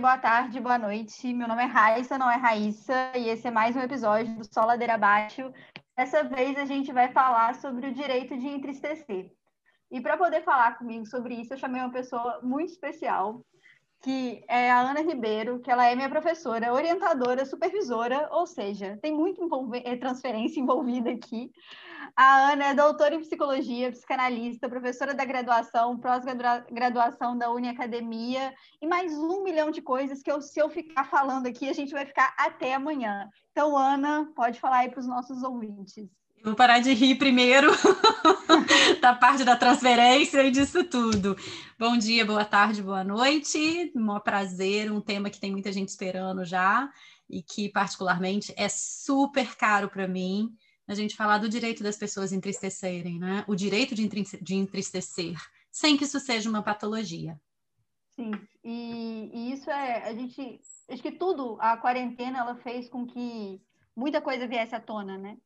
boa tarde, boa noite. Meu nome é Raissa, não é Raíssa, e esse é mais um episódio do Sol Ladeira Abaixo. Dessa vez a gente vai falar sobre o direito de entristecer. E para poder falar comigo sobre isso, eu chamei uma pessoa muito especial, que é a Ana Ribeiro, que ela é minha professora, orientadora, supervisora, ou seja, tem muito eh, transferência envolvida aqui. A Ana é doutora em psicologia, psicanalista, professora da graduação, pós-graduação da Uni Academia e mais um milhão de coisas que eu, se eu ficar falando aqui, a gente vai ficar até amanhã. Então, Ana, pode falar aí para os nossos ouvintes. Vou parar de rir primeiro da parte da transferência e disso tudo. Bom dia, boa tarde, boa noite. Um prazer, um tema que tem muita gente esperando já e que particularmente é super caro para mim. A gente falar do direito das pessoas entristecerem, né? O direito de, de entristecer, sem que isso seja uma patologia. Sim, e, e isso é a gente acho que tudo a quarentena ela fez com que muita coisa viesse à tona, né?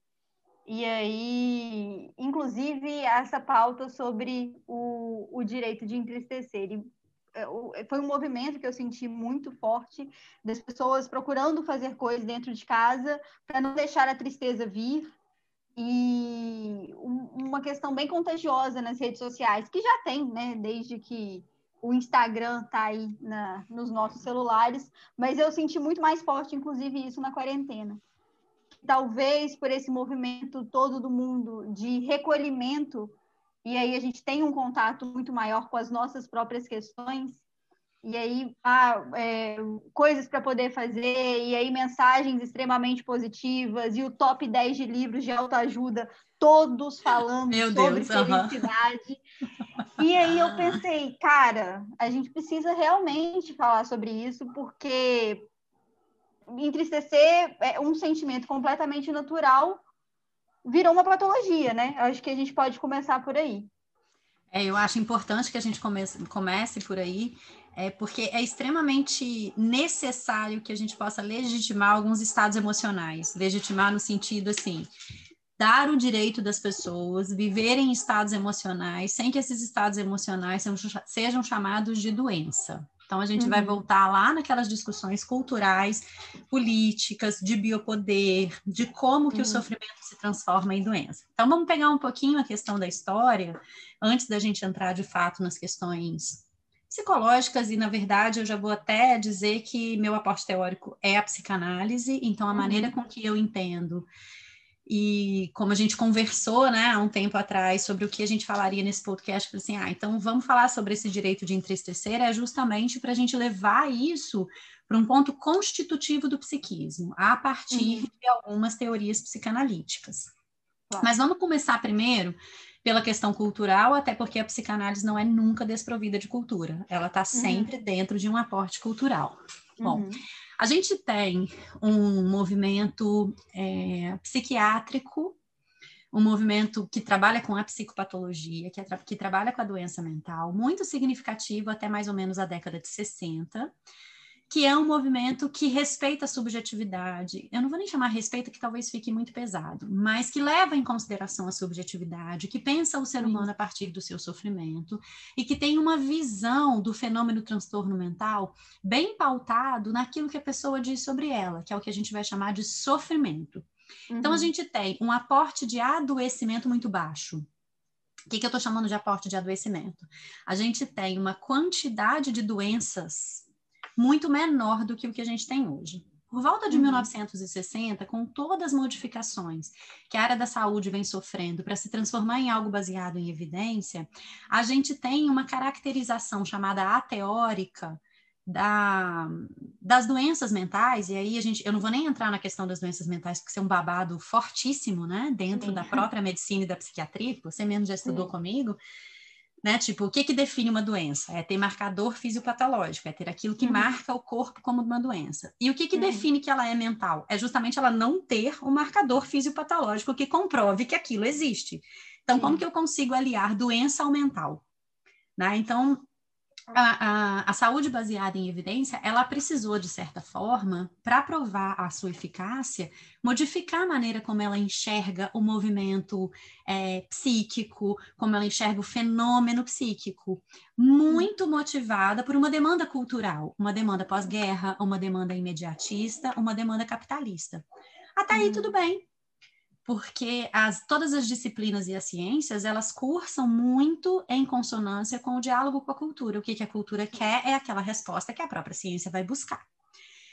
E aí, inclusive, essa pauta sobre o, o direito de entristecer. E, é, foi um movimento que eu senti muito forte das pessoas procurando fazer coisas dentro de casa para não deixar a tristeza vir. E uma questão bem contagiosa nas redes sociais, que já tem, né, desde que o Instagram está aí na, nos nossos celulares, mas eu senti muito mais forte, inclusive, isso na quarentena. Talvez por esse movimento todo do mundo de recolhimento, e aí a gente tem um contato muito maior com as nossas próprias questões, e aí ah, é, coisas para poder fazer, e aí mensagens extremamente positivas, e o top 10 de livros de autoajuda, todos falando Meu sobre Deus, felicidade. E aí eu pensei, cara, a gente precisa realmente falar sobre isso, porque entristecer é um sentimento completamente natural virou uma patologia, né? Acho que a gente pode começar por aí. É, eu acho importante que a gente comece, comece por aí, é, porque é extremamente necessário que a gente possa legitimar alguns estados emocionais. Legitimar no sentido assim, dar o direito das pessoas viverem estados emocionais sem que esses estados emocionais sejam, chamados de doença. Então, a gente uhum. vai voltar lá naquelas discussões culturais, políticas, de biopoder, de como que uhum. o sofrimento se transforma em doença. Então, vamos pegar um pouquinho a questão da história, antes da gente entrar de fato nas questões psicológicas, e na verdade eu já vou até dizer que meu aporte teórico é a psicanálise, então a uhum. maneira com que eu entendo e como a gente conversou, né, há um tempo atrás sobre o que a gente falaria nesse podcast, falei assim, ah, então vamos falar sobre esse direito de entristecer, é justamente para a gente levar isso para um ponto constitutivo do psiquismo, a partir uhum. de algumas teorias psicanalíticas. Claro. Mas vamos começar primeiro pela questão cultural, até porque a psicanálise não é nunca desprovida de cultura, ela está uhum. sempre uhum. dentro de um aporte cultural. Bom, uhum. A gente tem um movimento é, psiquiátrico, um movimento que trabalha com a psicopatologia, que, que trabalha com a doença mental, muito significativo até mais ou menos a década de 60, que é um movimento que respeita a subjetividade. Eu não vou nem chamar respeito, que talvez fique muito pesado, mas que leva em consideração a subjetividade, que pensa o ser humano a partir do seu sofrimento e que tem uma visão do fenômeno transtorno mental bem pautado naquilo que a pessoa diz sobre ela, que é o que a gente vai chamar de sofrimento. Uhum. Então, a uhum. gente tem um aporte de adoecimento muito baixo. O que, que eu estou chamando de aporte de adoecimento? A gente tem uma quantidade de doenças muito menor do que o que a gente tem hoje. Por volta de uhum. 1960, com todas as modificações que a área da saúde vem sofrendo para se transformar em algo baseado em evidência, a gente tem uma caracterização chamada ateórica da, das doenças mentais, e aí a gente, eu não vou nem entrar na questão das doenças mentais, porque isso é um babado fortíssimo, né, dentro Sim. da própria medicina e da psiquiatria, que você mesmo já estudou Sim. comigo, né? Tipo, o que, que define uma doença? É ter marcador fisiopatológico, é ter aquilo que uhum. marca o corpo como uma doença. E o que, que uhum. define que ela é mental? É justamente ela não ter um marcador fisiopatológico que comprove que aquilo existe. Então, como que eu consigo aliar doença ao mental? Né? Então, a, a, a, saúde baseada em evidência, ela precisou, de certa forma, para provar a sua eficácia, modificar a maneira como ela enxerga o movimento é, psíquico, como ela enxerga o fenômeno psíquico, muito motivada por uma demanda cultural, uma demanda pós-guerra, uma demanda imediatista, uma demanda capitalista. Até aí, tudo bem porque as, todas as disciplinas e as ciências, elas cursam muito em consonância com o diálogo com a cultura. O que, que a cultura quer é aquela resposta que a própria ciência vai buscar.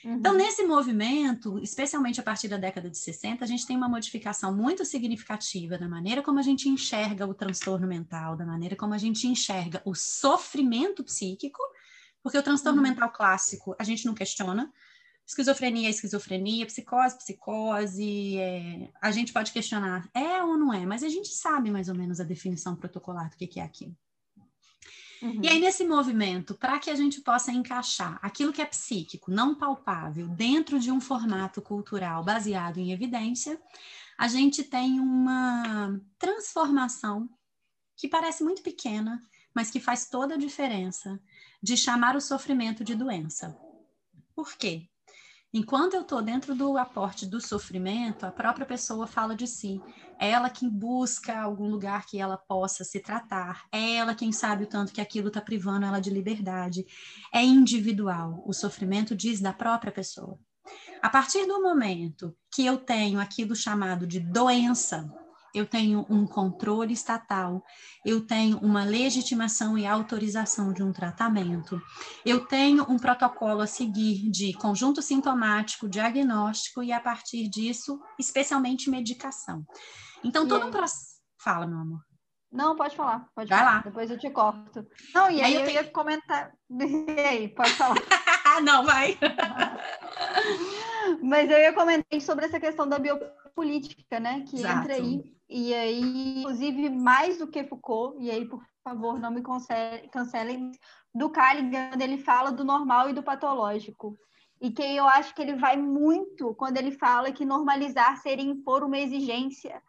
Uhum. Então, nesse movimento, especialmente a partir da década de 60, a gente tem uma modificação muito significativa da maneira como a gente enxerga o transtorno mental, da maneira como a gente enxerga o sofrimento psíquico, porque o transtorno uhum. mental clássico a gente não questiona, esquizofrenia é esquizofrenia, psicose, psicose. É... A gente pode questionar, é ou não é, mas a gente sabe mais ou menos a definição protocolar do que, que é aquilo. Uhum. E aí, nesse movimento, para que a gente possa encaixar aquilo que é psíquico, não palpável, dentro de um formato cultural baseado em evidência, a gente tem uma transformação que parece muito pequena, mas que faz toda a diferença de chamar o sofrimento de doença. Por quê? Enquanto eu estou dentro do aporte do sofrimento, a própria pessoa fala de si. É ela quem busca algum lugar que ela possa se tratar. É ela quem sabe o tanto que aquilo está privando ela de liberdade. É individual. O sofrimento diz da própria pessoa. A partir do momento que eu tenho aquilo chamado de doença, eu tenho um controle estatal, eu tenho uma legitimação e autorização de um tratamento, eu tenho um protocolo a seguir de conjunto sintomático, diagnóstico e, a partir disso, especialmente medicação. Então, todo um processo. Fala, meu amor. Não, pode falar, pode Vai falar. lá. Depois eu te corto. Não, e aí, aí eu, eu ia comentar. E aí, pode falar. Não, vai. Mas eu ia comentar sobre essa questão da biopolítica, né? Que Exato. entra aí e aí, inclusive, mais do que Foucault, e aí, por favor, não me cancelem, do Callaghan, ele fala do normal e do patológico. E que eu acho que ele vai muito quando ele fala que normalizar seria impor uma exigência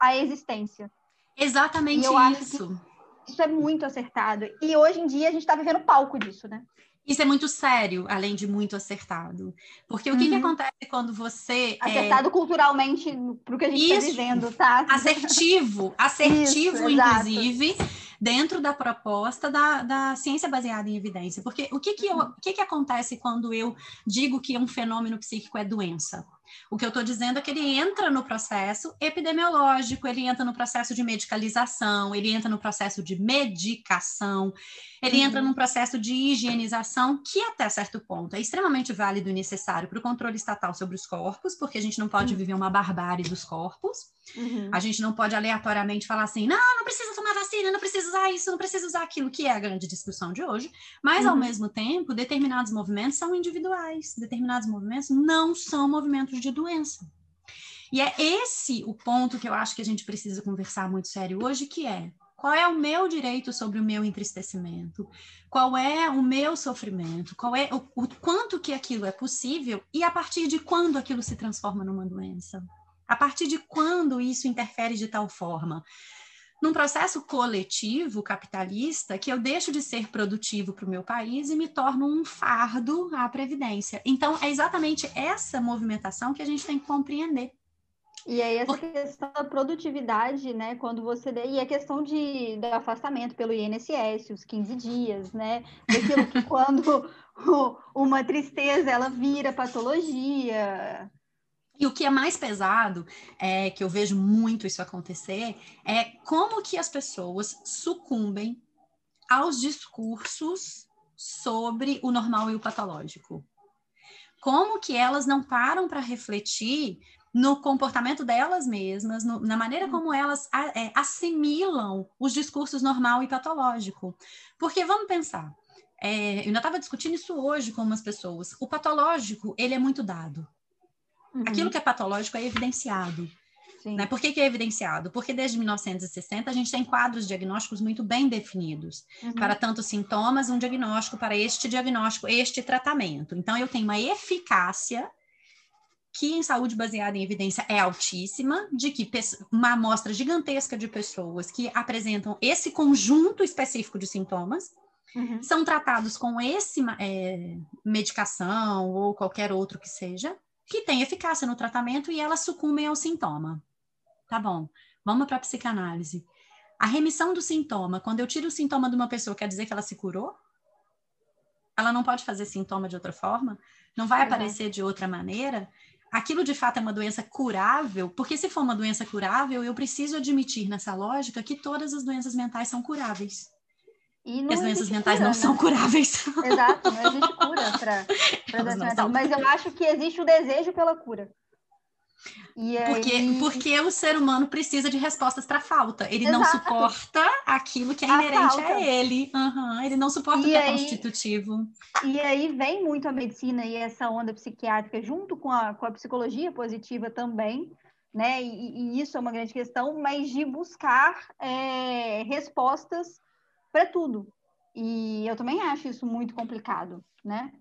à existência. Exatamente isso. isso é muito acertado. E hoje em dia a gente está vivendo palco disso, né? Isso é muito sério, além de muito acertado. Porque o que, que uhum. acontece quando você. É acertado é... culturalmente para o que a gente está vivendo, tá? Assertivo, assertivo, Isso, inclusive, dentro da proposta da, da ciência baseada em evidência. Porque o que, que, eu, o que, que acontece quando eu digo que um fenômeno psíquico é doença? O que eu estou dizendo é que ele entra no processo epidemiológico, ele entra no processo de medicalização, ele entra no processo de medicação, ele uhum. entra num processo de higienização que, até certo ponto, é extremamente válido e necessário para o controle estatal sobre os corpos, porque a gente não pode uhum. viver uma barbárie dos corpos. Uhum. A gente não pode aleatoriamente falar assim, não, não precisa tomar vacina, não precisa usar isso, não precisa usar aquilo, que é a grande discussão de hoje. Mas, ao uhum. mesmo tempo, determinados movimentos são individuais, determinados movimentos não são movimentos de doença. E é esse o ponto que eu acho que a gente precisa conversar muito sério hoje, que é qual é o meu direito sobre o meu entristecimento? Qual é o meu sofrimento? Qual é o, o, quanto que aquilo é possível e a partir de quando aquilo se transforma numa doença? A partir de quando isso interfere de tal forma? Num processo coletivo capitalista que eu deixo de ser produtivo para o meu país e me torno um fardo à previdência. Então é exatamente essa movimentação que a gente tem que compreender. E aí essa questão da produtividade, né, quando você e a questão de do afastamento pelo INSS, os 15 dias, né, daquilo que quando uma tristeza ela vira patologia. E o que é mais pesado, é que eu vejo muito isso acontecer, é como que as pessoas sucumbem aos discursos sobre o normal e o patológico. Como que elas não param para refletir no comportamento delas mesmas, no, na maneira como elas é, assimilam os discursos normal e patológico. Porque vamos pensar, é, eu ainda estava discutindo isso hoje com umas pessoas. O patológico, ele é muito dado. Uhum. Aquilo que é patológico é evidenciado. Né? Por que, que, é evidenciado? Porque desde 1960 a gente tem quadros diagnósticos muito bem definidos. Uhum. Para tantos sintomas, um diagnóstico, para este diagnóstico, este tratamento. Então, eu tenho uma eficácia que em saúde baseada em evidência é altíssima, de que uma amostra gigantesca de pessoas que apresentam esse conjunto específico de sintomas, uhum. são tratados com esse é, medicação ou qualquer outro que seja, que tem eficácia no tratamento e elas sucumbem ao sintoma. Tá bom, vamos para a psicanálise. A remissão do sintoma, quando eu tiro o sintoma de uma pessoa, quer dizer que ela se curou? Ela não pode fazer sintoma de outra forma? Não vai aparecer de outra maneira? Aquilo de fato é uma doença curável? Porque se for uma doença curável, eu preciso admitir nessa lógica que todas as doenças mentais são curáveis. As doenças mentais cura, não né? são curáveis. Exato, não existe cura para doença mental. Mas eu acho que existe o desejo pela cura. E porque, aí... porque o ser humano precisa de respostas para falta. Ele Exato. não suporta aquilo que é inerente a, a ele. Uhum, ele não suporta e o que é aí, é constitutivo. E aí vem muito a medicina e essa onda psiquiátrica junto com a, com a psicologia positiva também, né? E, e isso é uma grande questão, mas de buscar é, respostas para tudo. E eu também acho isso muito complicado, né?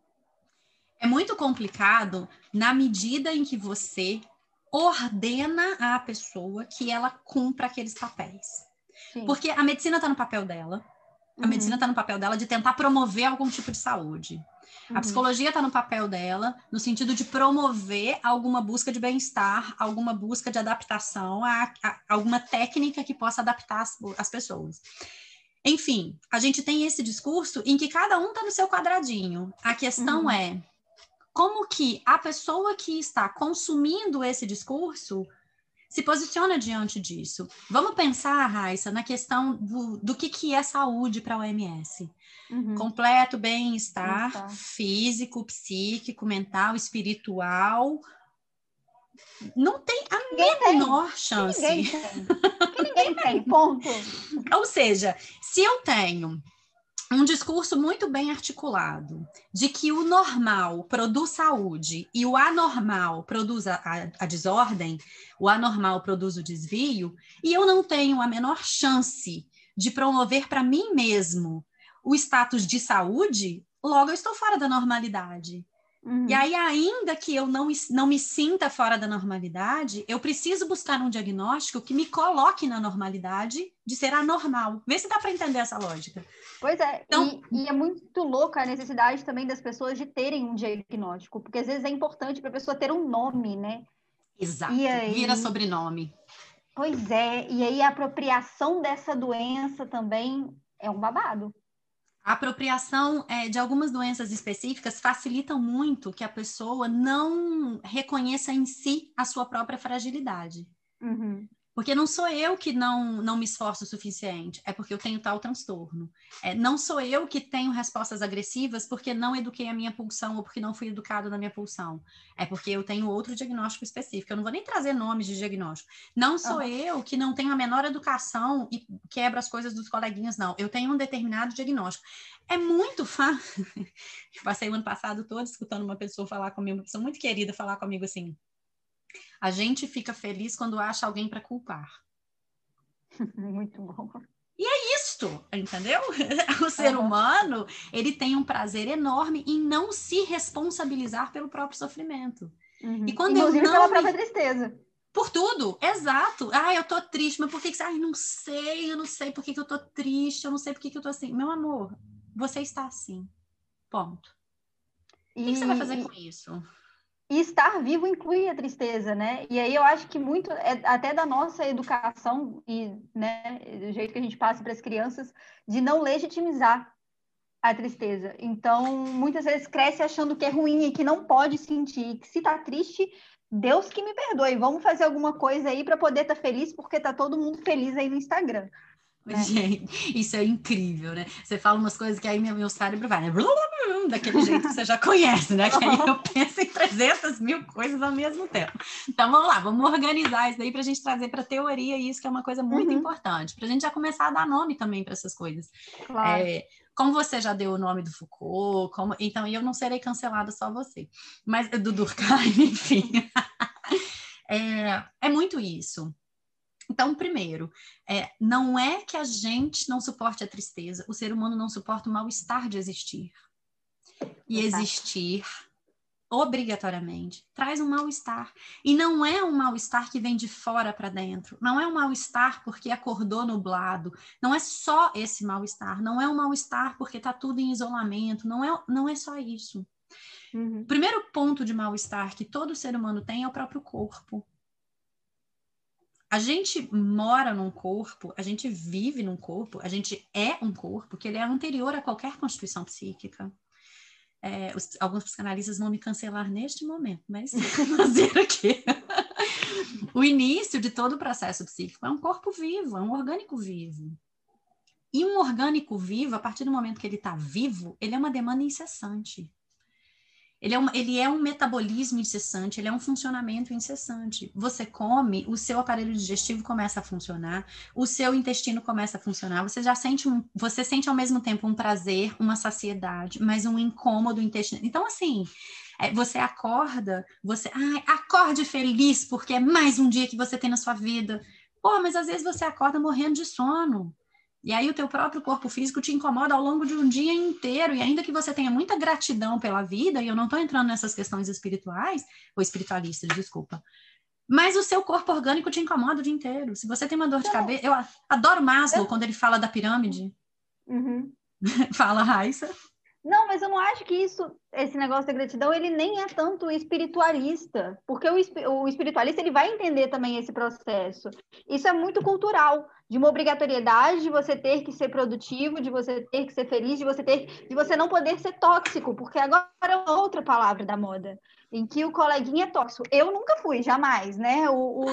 É muito complicado na medida em que você ordena à pessoa que ela cumpra aqueles papéis. Sim. Porque a medicina está no papel dela, a uhum. medicina está no papel dela de tentar promover algum tipo de saúde. Uhum. A psicologia está no papel dela no sentido de promover alguma busca de bem-estar, alguma busca de adaptação a, a, alguma técnica que possa adaptar as, as pessoas. Enfim, a gente tem esse discurso em que cada um está no seu quadradinho. A questão uhum. é como que a pessoa que está consumindo esse discurso se posiciona diante disso. Vamos pensar, Raissa, na questão do, do que, que é saúde para a OMS. Uhum. Completo bem-estar físico, psíquico, mental, espiritual. Não tem a ninguém menor tem. chance. Ninguém tem. ninguém tem, ponto. Ou seja, se eu tenho um discurso muito bem articulado de que o normal produz saúde e o anormal produz a, a, a, desordem, o anormal produz o desvio, e eu não tenho a menor chance de promover para mim mesmo o status de saúde, logo eu estou fora da normalidade. Uhum. E aí, ainda que eu não, não me sinta fora da normalidade, eu preciso buscar um diagnóstico que me coloque na normalidade de ser anormal. Vê se dá para entender essa lógica. Pois é, então, e, e, é muito louca a necessidade também das pessoas de terem um diagnóstico, porque às vezes é importante para a pessoa ter um nome, né? Exato, aí... vira sobrenome. Pois é, e aí a apropriação dessa doença também é um babado. A apropriação é, de algumas doenças específicas facilitam muito que a pessoa não reconheça em si a sua própria fragilidade. Uhum. Porque não sou eu que não, não me esforço o suficiente, é porque eu tenho tal transtorno. É, não sou eu que tenho respostas agressivas porque não eduquei a minha pulsão ou porque não fui educado na minha pulsão. É porque eu tenho outro diagnóstico específico. Eu não vou nem trazer nomes de diagnóstico. Não sou uhum. eu que não tenho a menor educação e quebro as coisas dos coleguinhas, não. Eu tenho um determinado diagnóstico. É muito fácil. Passei o ano passado todo escutando uma pessoa falar comigo, uma pessoa muito querida falar comigo assim a gente fica feliz quando acha alguém para culpar. Muito bom. E é isto, entendeu? O ser uhum. humano, ele tem um prazer enorme em não se responsabilizar pelo próprio sofrimento. Uhum. E quando Inclusive eu não pela própria tristeza. Por tudo, exato. Ah, eu tô triste, mas por que que Ai, não sei, eu não sei por que que eu tô triste, eu não sei por que que eu tô assim. Meu amor, você está assim. Ponto. E... O que, que você vai fazer com isso? E estar vivo inclui a tristeza, né? E aí eu acho que muito, é, até da nossa educação e né, do jeito que a gente passa para as crianças, de não legitimizar a tristeza. Então, muitas vezes cresce achando que é ruim e que não pode sentir, que se está triste, Deus que me perdoe, vamos fazer alguma coisa aí para poder estar tá feliz, porque tá todo mundo feliz aí no Instagram. Né? Gente, isso é incrível, né? Você fala umas coisas que aí meu, meu cérebro vai, né? Daquele jeito que você já conhece, né? Que aí eu penso em 300 mil coisas ao mesmo tempo. Então vamos lá, vamos organizar isso daí para a gente trazer para a teoria isso, que é uma coisa muito uhum. importante, para a gente já começar a dar nome também para essas coisas. Claro. É, como você já deu o nome do Foucault, como... então eu não serei cancelada só você, mas do Durkheim, enfim. é, é muito isso. Então, primeiro, é, não é que a gente não suporte a tristeza, o ser humano não suporta o mal-estar de existir. E Exato. existir obrigatoriamente, traz um mal-estar. E não é um mal-estar que vem de fora para dentro. Não é um mal-estar porque acordou nublado. Não é só esse mal-estar. Não é um mal-estar porque está tudo em isolamento. Não é, não é só isso. Uhum. O primeiro ponto de mal-estar que todo ser humano tem é o próprio corpo. A gente mora num corpo, a gente vive num corpo, a gente é um corpo que ele é anterior a qualquer constituição psíquica. É, os, alguns psicanalistas vão me cancelar neste momento, mas fazer aqui. o início de todo o processo psíquico é um corpo vivo, é um orgânico vivo. E um orgânico vivo, a partir do momento que ele está vivo, ele é uma demanda incessante. Ele é, um, ele é um metabolismo incessante, ele é um funcionamento incessante. Você come, o seu aparelho digestivo começa a funcionar, o seu intestino começa a funcionar, você já sente um, você sente ao mesmo tempo um prazer, uma saciedade, mas um incômodo intestinal. Então, assim, é, você acorda, você, ai, acorde feliz, porque é mais um dia que você tem na sua vida. Pô, mas às vezes você acorda morrendo de sono. E aí o teu próprio corpo físico te incomoda ao longo de um dia inteiro, e ainda que você tenha muita gratidão pela vida, e eu não estou entrando nessas questões espirituais, ou espiritualistas, desculpa, mas o seu corpo orgânico te incomoda o dia inteiro. Se você tem uma dor de cabeça, eu adoro Maslow quando ele fala da pirâmide. Uhum. fala, Raissa. Não, mas eu não acho que isso, esse negócio da gratidão, ele nem é tanto espiritualista, porque o, o espiritualista ele vai entender também esse processo. Isso é muito cultural, de uma obrigatoriedade de você ter que ser produtivo, de você ter que ser feliz, de você ter, de você não poder ser tóxico, porque agora é outra palavra da moda, em que o coleguinha é tóxico. Eu nunca fui, jamais, né? O, o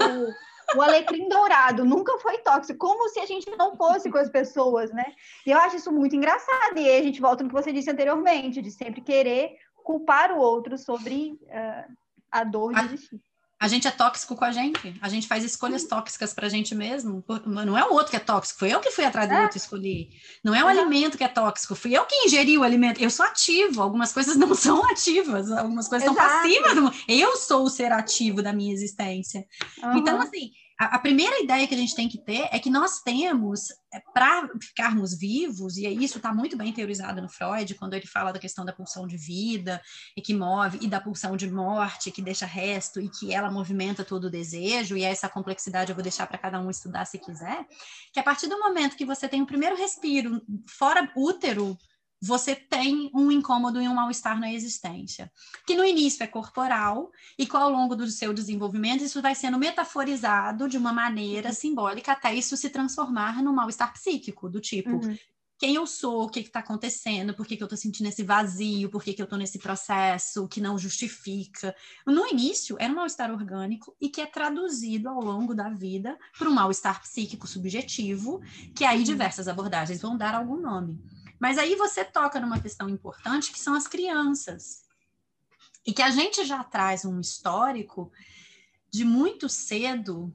o alecrim dourado nunca foi tóxico, como se a gente não fosse com as pessoas, né? E eu acho isso muito engraçado. E aí a gente volta no que você disse anteriormente, de sempre querer culpar o outro sobre uh, a dor de existir. A gente é tóxico com a gente. A gente faz escolhas tóxicas para a gente mesmo. Não é o outro que é tóxico, foi eu que fui atrás do é. outro e escolhi. Não é o alimento que é tóxico, fui eu que ingeri o alimento. Eu sou ativo, algumas coisas não são ativas, algumas coisas Exato. são passivas. Eu sou o ser ativo da minha existência. Uhum. Então, assim, a, a, primeira ideia que a gente tem que ter é que nós temos, é, para ficarmos vivos, e isso está muito bem teorizado no Freud, quando ele fala da questão da pulsão de vida, e que move, e da pulsão de morte, que deixa resto, e que ela movimenta todo o desejo, e essa complexidade eu vou deixar para cada um estudar se quiser, que a partir do momento que você tem o primeiro respiro fora útero, você tem um incômodo e um mal-estar na existência, que no início é corporal e que ao longo do seu desenvolvimento isso vai sendo metaforizado de uma maneira simbólica até isso se transformar no mal-estar psíquico, do tipo, uhum. quem eu sou, o que está acontecendo, por que, que eu estou sentindo esse vazio, por que, que eu estou nesse processo que não justifica. No início era um mal-estar orgânico e que é traduzido ao longo da vida para um mal-estar psíquico subjetivo, que aí uhum. diversas abordagens vão dar algum nome. Mas aí você toca numa questão importante que são as crianças. E que a gente já traz um histórico de muito cedo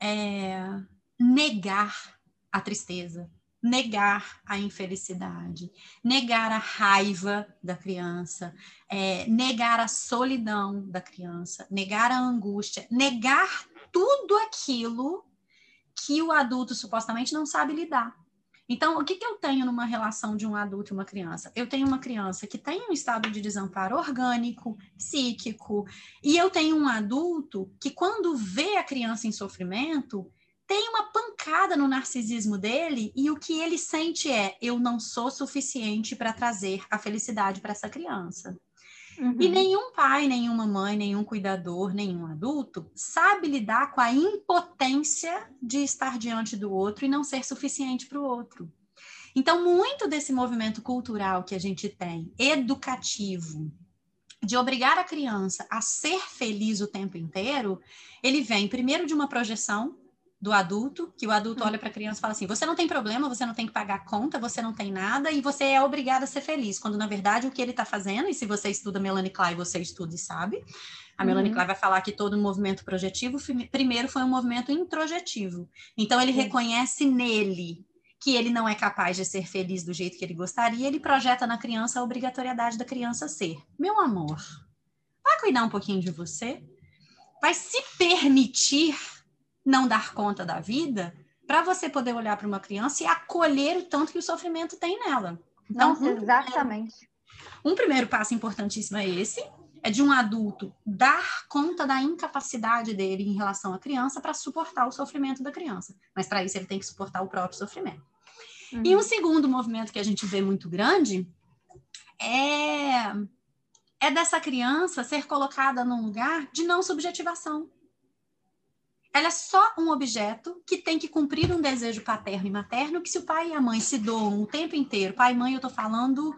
é, negar a tristeza, negar a infelicidade, negar a raiva da criança, é, negar a solidão da criança, negar a angústia, negar tudo aquilo que o adulto supostamente não sabe lidar. Então, o que, que eu tenho numa relação de um adulto e uma criança? Eu tenho uma criança que tem um estado de desamparo orgânico, psíquico, e eu tenho um adulto que, quando vê a criança em sofrimento, tem uma pancada no narcisismo dele e o que ele sente é: eu não sou suficiente para trazer a felicidade para essa criança. Uhum. E nenhum pai, nenhuma mãe, nenhum cuidador, nenhum adulto sabe lidar com a impotência de estar diante do outro e não ser suficiente para o outro. Então, muito desse movimento cultural que a gente tem, educativo, de obrigar a criança a ser feliz o tempo inteiro, ele vem primeiro de uma projeção do adulto, que o adulto olha para a criança e fala assim: você não tem problema, você não tem que pagar conta, você não tem nada e você é obrigada a ser feliz. Quando na verdade o que ele está fazendo, e se você estuda Melanie Klein, você estuda e sabe, a Melanie uhum. Klein vai falar que todo movimento projetivo primeiro foi um movimento introjetivo. Então ele reconhece nele que ele não é capaz de ser feliz do jeito que ele gostaria, ele projeta na criança a obrigatoriedade da criança ser. Meu amor, vai cuidar um pouquinho de você, vai se permitir não dar conta da vida, para você poder olhar para uma criança e acolher o tanto que o sofrimento tem nela. Então, Nossa, exatamente. Um primeiro passo importantíssimo é esse, é de um adulto dar conta da incapacidade dele em relação à criança para suportar o sofrimento da criança. Mas para isso ele tem que suportar o próprio sofrimento. Uhum. E um segundo movimento que a gente vê muito grande é é dessa criança ser colocada num lugar de não subjetivação. Ela é só um objeto que tem que cumprir um desejo paterno e materno, que se o pai e a mãe se doam o tempo inteiro, pai e mãe, eu estou falando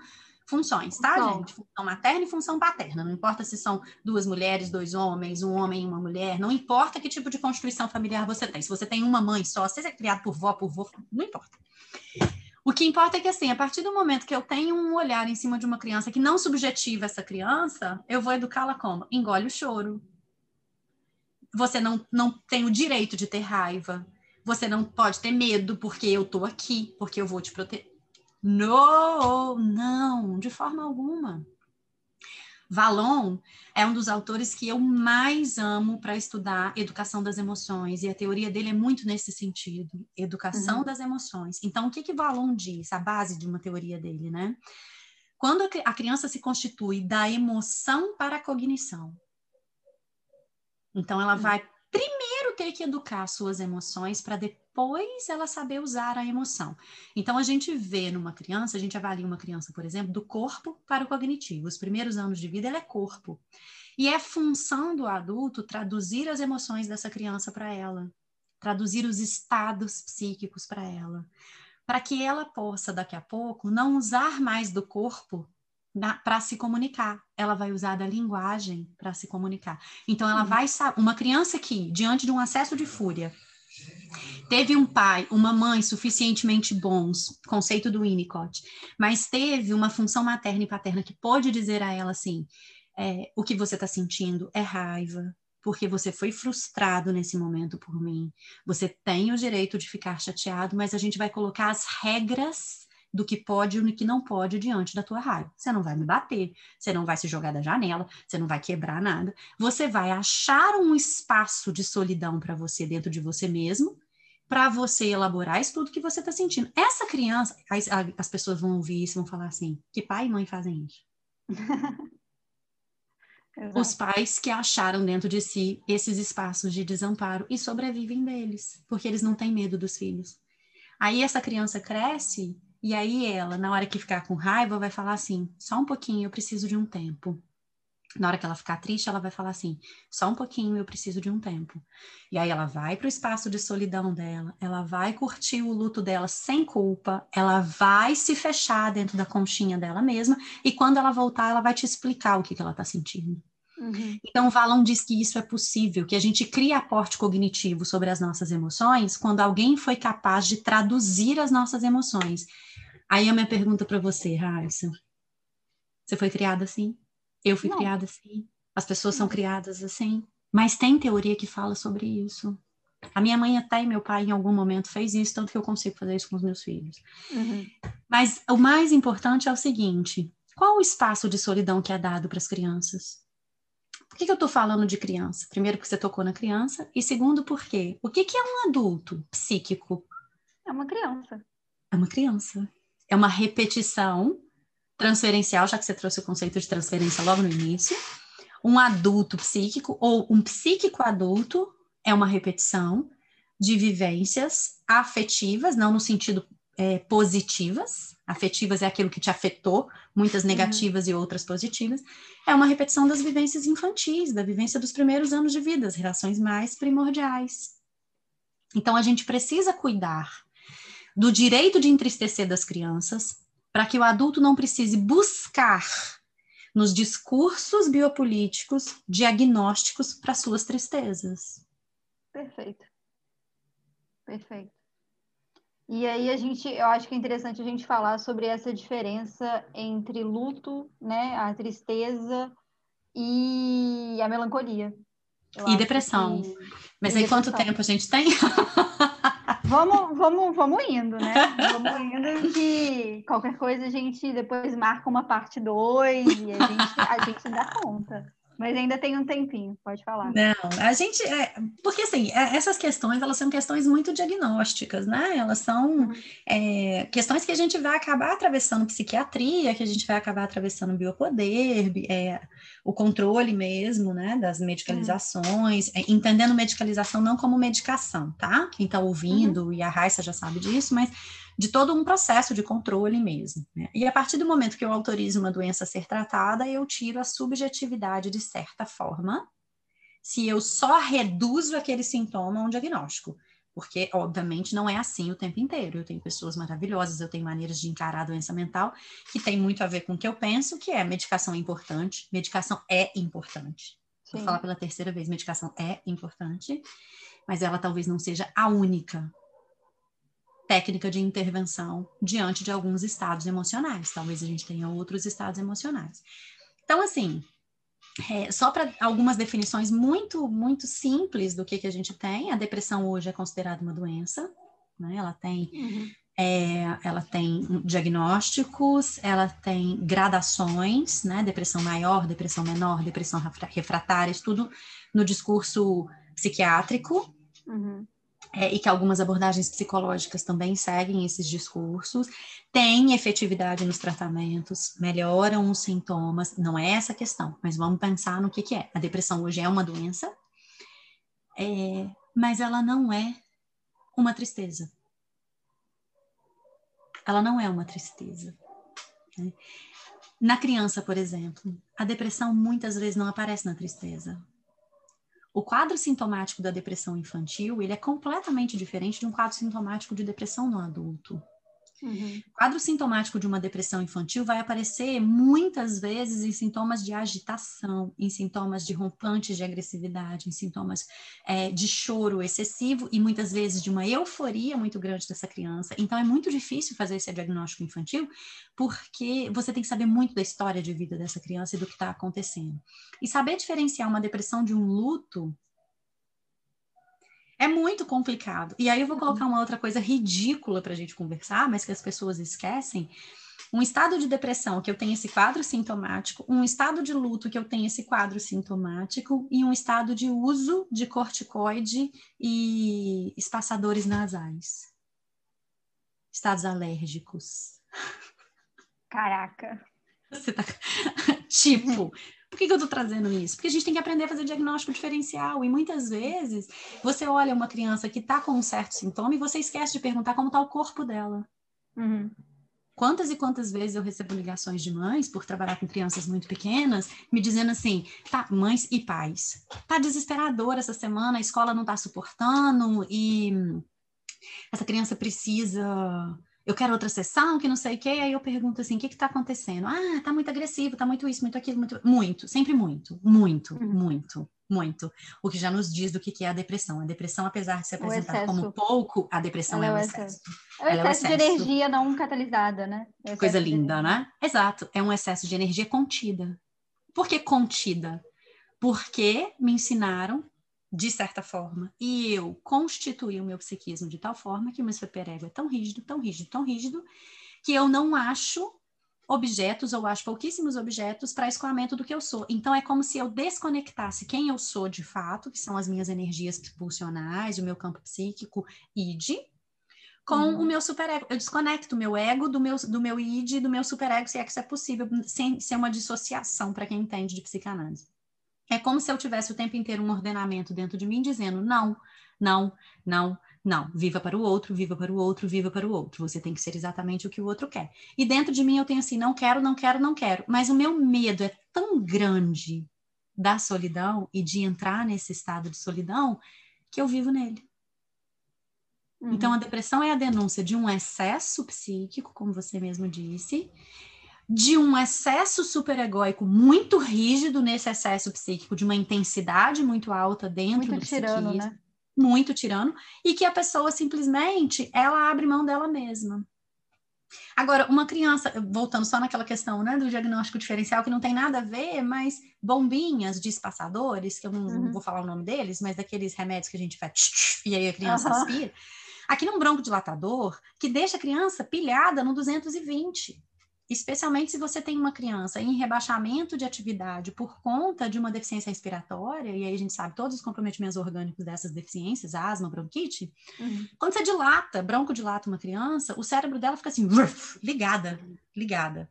funções, tá, Bom. gente? Função materna e função paterna. Não importa se são duas mulheres, dois homens, um homem e uma mulher, não importa que tipo de constituição familiar você tem. Se você tem uma mãe só, se você é criado por vó, por vô, não importa. O que importa é que, assim, a partir do momento que eu tenho um olhar em cima de uma criança que não subjetiva essa criança, eu vou educá-la como? Engole o choro. Você não, não tem o direito de ter raiva. Você não pode ter medo porque eu tô aqui, porque eu vou te proteger. Não, não, de forma alguma. Valon é um dos autores que eu mais amo para estudar educação das emoções, e a teoria dele é muito nesse sentido, educação uhum. das emoções. Então, o que que Valon diz, a base de uma teoria dele, né? Quando a criança se constitui da emoção para a cognição, então ela uhum. vai primeiro ter que educar suas emoções para depois ela saber usar a emoção. Então a gente vê numa criança, a gente avalia uma criança, por exemplo, do corpo para o cognitivo. Os primeiros anos de vida ela é corpo. E é função do adulto traduzir as emoções dessa criança para ela, traduzir os estados psíquicos para ela, para que ela possa daqui a pouco não usar mais do corpo para se comunicar. Ela vai usar da linguagem para se comunicar. Então, ela uhum. vai uma criança que diante de um acesso de fúria teve um pai, uma mãe suficientemente bons, conceito do Winnicott, mas teve uma função materna e paterna que pode dizer a ela assim: é, o que você está sentindo é raiva, porque você foi frustrado nesse momento por mim. Você tem o direito de ficar chateado, mas a gente vai colocar as regras do que pode e o que não pode diante da tua raiva. Você não vai me bater, você não vai se jogar da janela, você não vai quebrar nada. Você vai achar um espaço de solidão para você dentro de você mesmo, para você elaborar isso tudo que você está sentindo. Essa criança, as, as pessoas vão ouvir isso e vão falar assim: que pai e mãe fazem isso? Os pais que acharam dentro de si esses espaços de desamparo e sobrevivem deles, porque eles não têm medo dos filhos. Aí essa criança cresce e aí ela, na hora que ficar com raiva, vai falar assim: só um pouquinho, eu preciso de um tempo. Na hora que ela ficar triste, ela vai falar assim: só um pouquinho, eu preciso de um tempo. E aí ela vai para o espaço de solidão dela, ela vai curtir o luto dela sem culpa, ela vai se fechar dentro da conchinha dela mesma, e quando ela voltar, ela vai te explicar o que, que ela está sentindo. Uhum. Então, Valon diz que isso é possível, que a gente cria aporte cognitivo sobre as nossas emoções quando alguém foi capaz de traduzir as nossas emoções. Aí a minha pergunta para você, Raíssa. Você foi criada assim? Eu fui Não. criada assim? As pessoas são criadas assim? Mas tem teoria que fala sobre isso. A minha mãe até e meu pai em algum momento fez isso, tanto que eu consigo fazer isso com os meus filhos. Uhum. Mas o mais importante é o seguinte: qual o espaço de solidão que é dado para as crianças? Por que, que eu estou falando de criança? Primeiro, porque você tocou na criança, e segundo, porque o que, que é um adulto psíquico? É uma criança. É uma criança é uma repetição transferencial, já que você trouxe o conceito de transferência logo no início. Um adulto psíquico ou um psíquico adulto é uma repetição de vivências afetivas, não no sentido é, positivas. Afetivas é aquilo que te afetou, muitas negativas uhum. e outras positivas. É uma repetição das vivências infantis, da vivência dos primeiros anos de vida, as relações mais primordiais. Então a gente precisa cuidar do direito de entristecer das crianças, para que o adulto não precise buscar nos discursos biopolíticos diagnósticos para suas tristezas. Perfeito. Perfeito. E aí a gente, eu acho que é interessante a gente falar sobre essa diferença entre luto, né, a tristeza e a melancolia. E depressão. Que... Mas e aí depressão. quanto tempo a gente tem? vamos, vamos, vamos indo, né? Vamos indo que qualquer coisa a gente depois marca uma parte 2 e a gente, a gente dá conta. Mas ainda tem um tempinho, pode falar. Não, a gente. É, porque assim, é, essas questões, elas são questões muito diagnósticas, né? Elas são uhum. é, questões que a gente vai acabar atravessando psiquiatria, que a gente vai acabar atravessando biopoder, é, o controle mesmo, né? Das medicalizações, uhum. entendendo medicalização não como medicação, tá? Quem tá ouvindo uhum. e a Raissa já sabe disso, mas de todo um processo de controle mesmo. Né? E a partir do momento que eu autorizo uma doença a ser tratada, eu tiro a subjetividade de certa forma, se eu só reduzo aquele sintoma a um diagnóstico. Porque, obviamente, não é assim o tempo inteiro. Eu tenho pessoas maravilhosas, eu tenho maneiras de encarar a doença mental que tem muito a ver com o que eu penso, que é medicação é importante. Medicação é importante. Sim. Vou falar pela terceira vez, medicação é importante, mas ela talvez não seja a única técnica de intervenção diante de alguns estados emocionais. Talvez a gente tenha outros estados emocionais. Então, assim, é, só para algumas definições muito, muito simples do que, que a gente tem, a depressão hoje é considerada uma doença, né? Ela tem. Uhum. É, ela tem diagnósticos, ela tem gradações, né? Depressão maior, depressão menor, depressão refratária, isso tudo no discurso psiquiátrico. Uhum é, e que algumas abordagens psicológicas também seguem esses discursos, tem efetividade nos tratamentos, melhoram os sintomas, não é essa a questão, mas vamos pensar no que, que é. A depressão hoje é uma doença, é, mas ela não é uma tristeza. Ela não é uma tristeza. Né? Na criança, por exemplo, a depressão muitas vezes não aparece na tristeza. O quadro sintomático da depressão infantil, ele é completamente diferente de um quadro sintomático de depressão no adulto. Uhum. O quadro sintomático de uma depressão infantil vai aparecer muitas vezes em sintomas de agitação, em sintomas de rompantes de agressividade, em sintomas é, de choro excessivo e muitas vezes de uma euforia muito grande dessa criança. Então é muito difícil fazer esse diagnóstico infantil porque você tem que saber muito da história de vida dessa criança e do que está acontecendo. E saber diferenciar uma depressão de um luto é muito complicado. E aí eu vou colocar uma outra coisa ridícula para a gente conversar, mas que as pessoas esquecem. Um estado de depressão que eu tenho esse quadro sintomático, um estado de luto que eu tenho esse quadro sintomático e um estado de uso de corticoide e espaçadores nasais. Estados alérgicos. Caraca. Você tá... tipo, por que, que eu estou trazendo isso? Porque a gente tem que aprender a fazer diagnóstico diferencial. E muitas vezes você olha uma criança que está com um certo sintoma e você esquece de perguntar como está o corpo dela. Uhum. Quantas e quantas vezes eu recebo ligações de mães, por trabalhar com crianças muito pequenas, me dizendo assim: tá, mães e pais, tá desesperador essa semana, a escola não tá suportando e essa criança precisa eu quero outra sessão, que não sei o quê, aí eu pergunto assim, o que está acontecendo? Ah, tá muito agressivo, tá muito isso, muito aquilo, muito, muito, sempre muito, muito, uhum. muito, muito. O que já nos diz do que, que é a depressão. A depressão, apesar de se apresentar como pouco, a depressão Ela é, o excesso. É excesso, é excesso de energia não catalisada, né? É Coisa linda, né? Exato, é um excesso de energia contida. Por que contida? Porque me ensinaram de certa forma, e eu constituí o meu psiquismo de tal forma que o meu superego é tão rígido, tão rígido, tão rígido, que eu não acho objetos, ou acho pouquíssimos objetos para escoamento do que eu sou. Então, é como se eu desconectasse quem eu sou de fato, que são as minhas energias pulsionais, o meu campo psíquico, id, com uhum. o meu superego. Eu desconecto o meu ego do meu, do meu id, do meu superego, se é que isso é possível, sem ser uma dissociação para quem entende de psicanálise. É como se eu tivesse o tempo inteiro um ordenamento dentro de mim dizendo não, não, não, não. Viva para o outro, viva para o outro, viva para o outro. Você tem que ser exatamente o que o outro quer. E dentro de mim eu tenho assim, não quero, não quero, não quero. Mas o meu medo é tão grande da solidão e de entrar nesse estado de solidão que eu vivo nele. Uhum. Então a depressão é a denúncia de um excesso psíquico, como você mesmo disse, de um excesso superegóico muito rígido nesse excesso psíquico, de uma intensidade muito alta dentro muito do tirano, psiquismo, né? muito tirano, e que a pessoa simplesmente ela abre mão dela mesma. Agora, uma criança, voltando só naquela questão né, do diagnóstico diferencial, que não tem nada a ver, mas bombinhas de espaçadores, que eu não, uhum. vou falar o nome deles, mas daqueles remédios que a gente faz tch, e aí a criança uhum. aspira. Aqui num broncodilatador que deixa a criança pilhada no 220 especialmente se você tem uma criança em rebaixamento de atividade por conta de uma deficiência respiratória, e aí a gente sabe todos os comprometimentos orgânicos dessas deficiências, asma, bronquite, uhum. quando você dilata, dilata uma criança, o cérebro dela fica assim, ligada, ligada.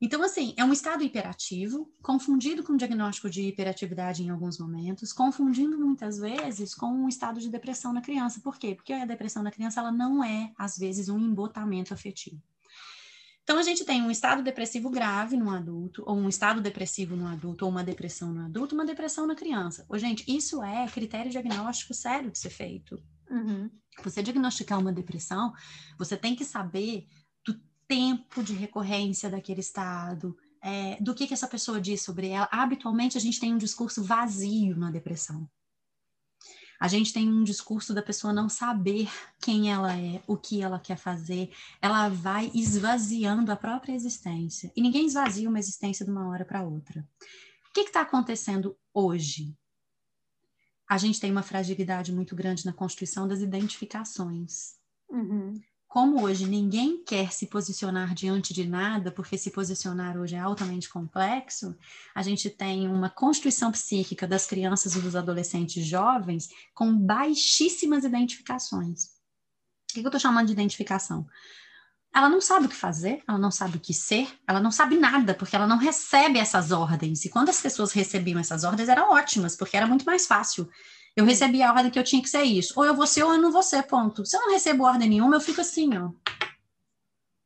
Então, assim, é um estado hiperativo, confundido com diagnóstico de hiperatividade em alguns momentos, confundindo muitas vezes com um estado de depressão na criança. Por quê? Porque a depressão na criança, ela não é, às vezes, um embotamento afetivo. Então, a gente tem um estado depressivo grave no adulto, ou um estado depressivo no adulto, ou uma depressão no adulto, uma depressão na criança. Ô, gente, isso é critério diagnóstico sério de ser feito. Uhum. Você diagnosticar uma depressão, você tem que saber tempo de recorrência daquele estado, é, do que, que essa pessoa diz sobre ela. Habitualmente, a gente tem um discurso vazio na depressão. A gente tem um discurso da pessoa não saber quem ela é, o que ela quer fazer. Ela vai esvaziando a própria existência. E ninguém esvazia uma existência de uma hora para outra. O que está acontecendo hoje? A gente tem uma fragilidade muito grande na constituição das identificações. Uhum como hoje ninguém quer se posicionar diante de nada, porque se posicionar hoje é altamente complexo, a gente tem uma constituição psíquica das crianças e dos adolescentes jovens com baixíssimas identificações. O que eu estou chamando de identificação? Ela não sabe o que fazer, ela não sabe o que ser, ela não sabe nada, porque ela não recebe essas ordens. E quando as pessoas recebiam essas ordens, eram ótimas, porque era muito mais fácil eu recebi a ordem que eu tinha que ser isso. Ou eu vou ser ou eu não vou ser, ponto. Se eu não recebo ordem nenhuma, eu fico assim, ó.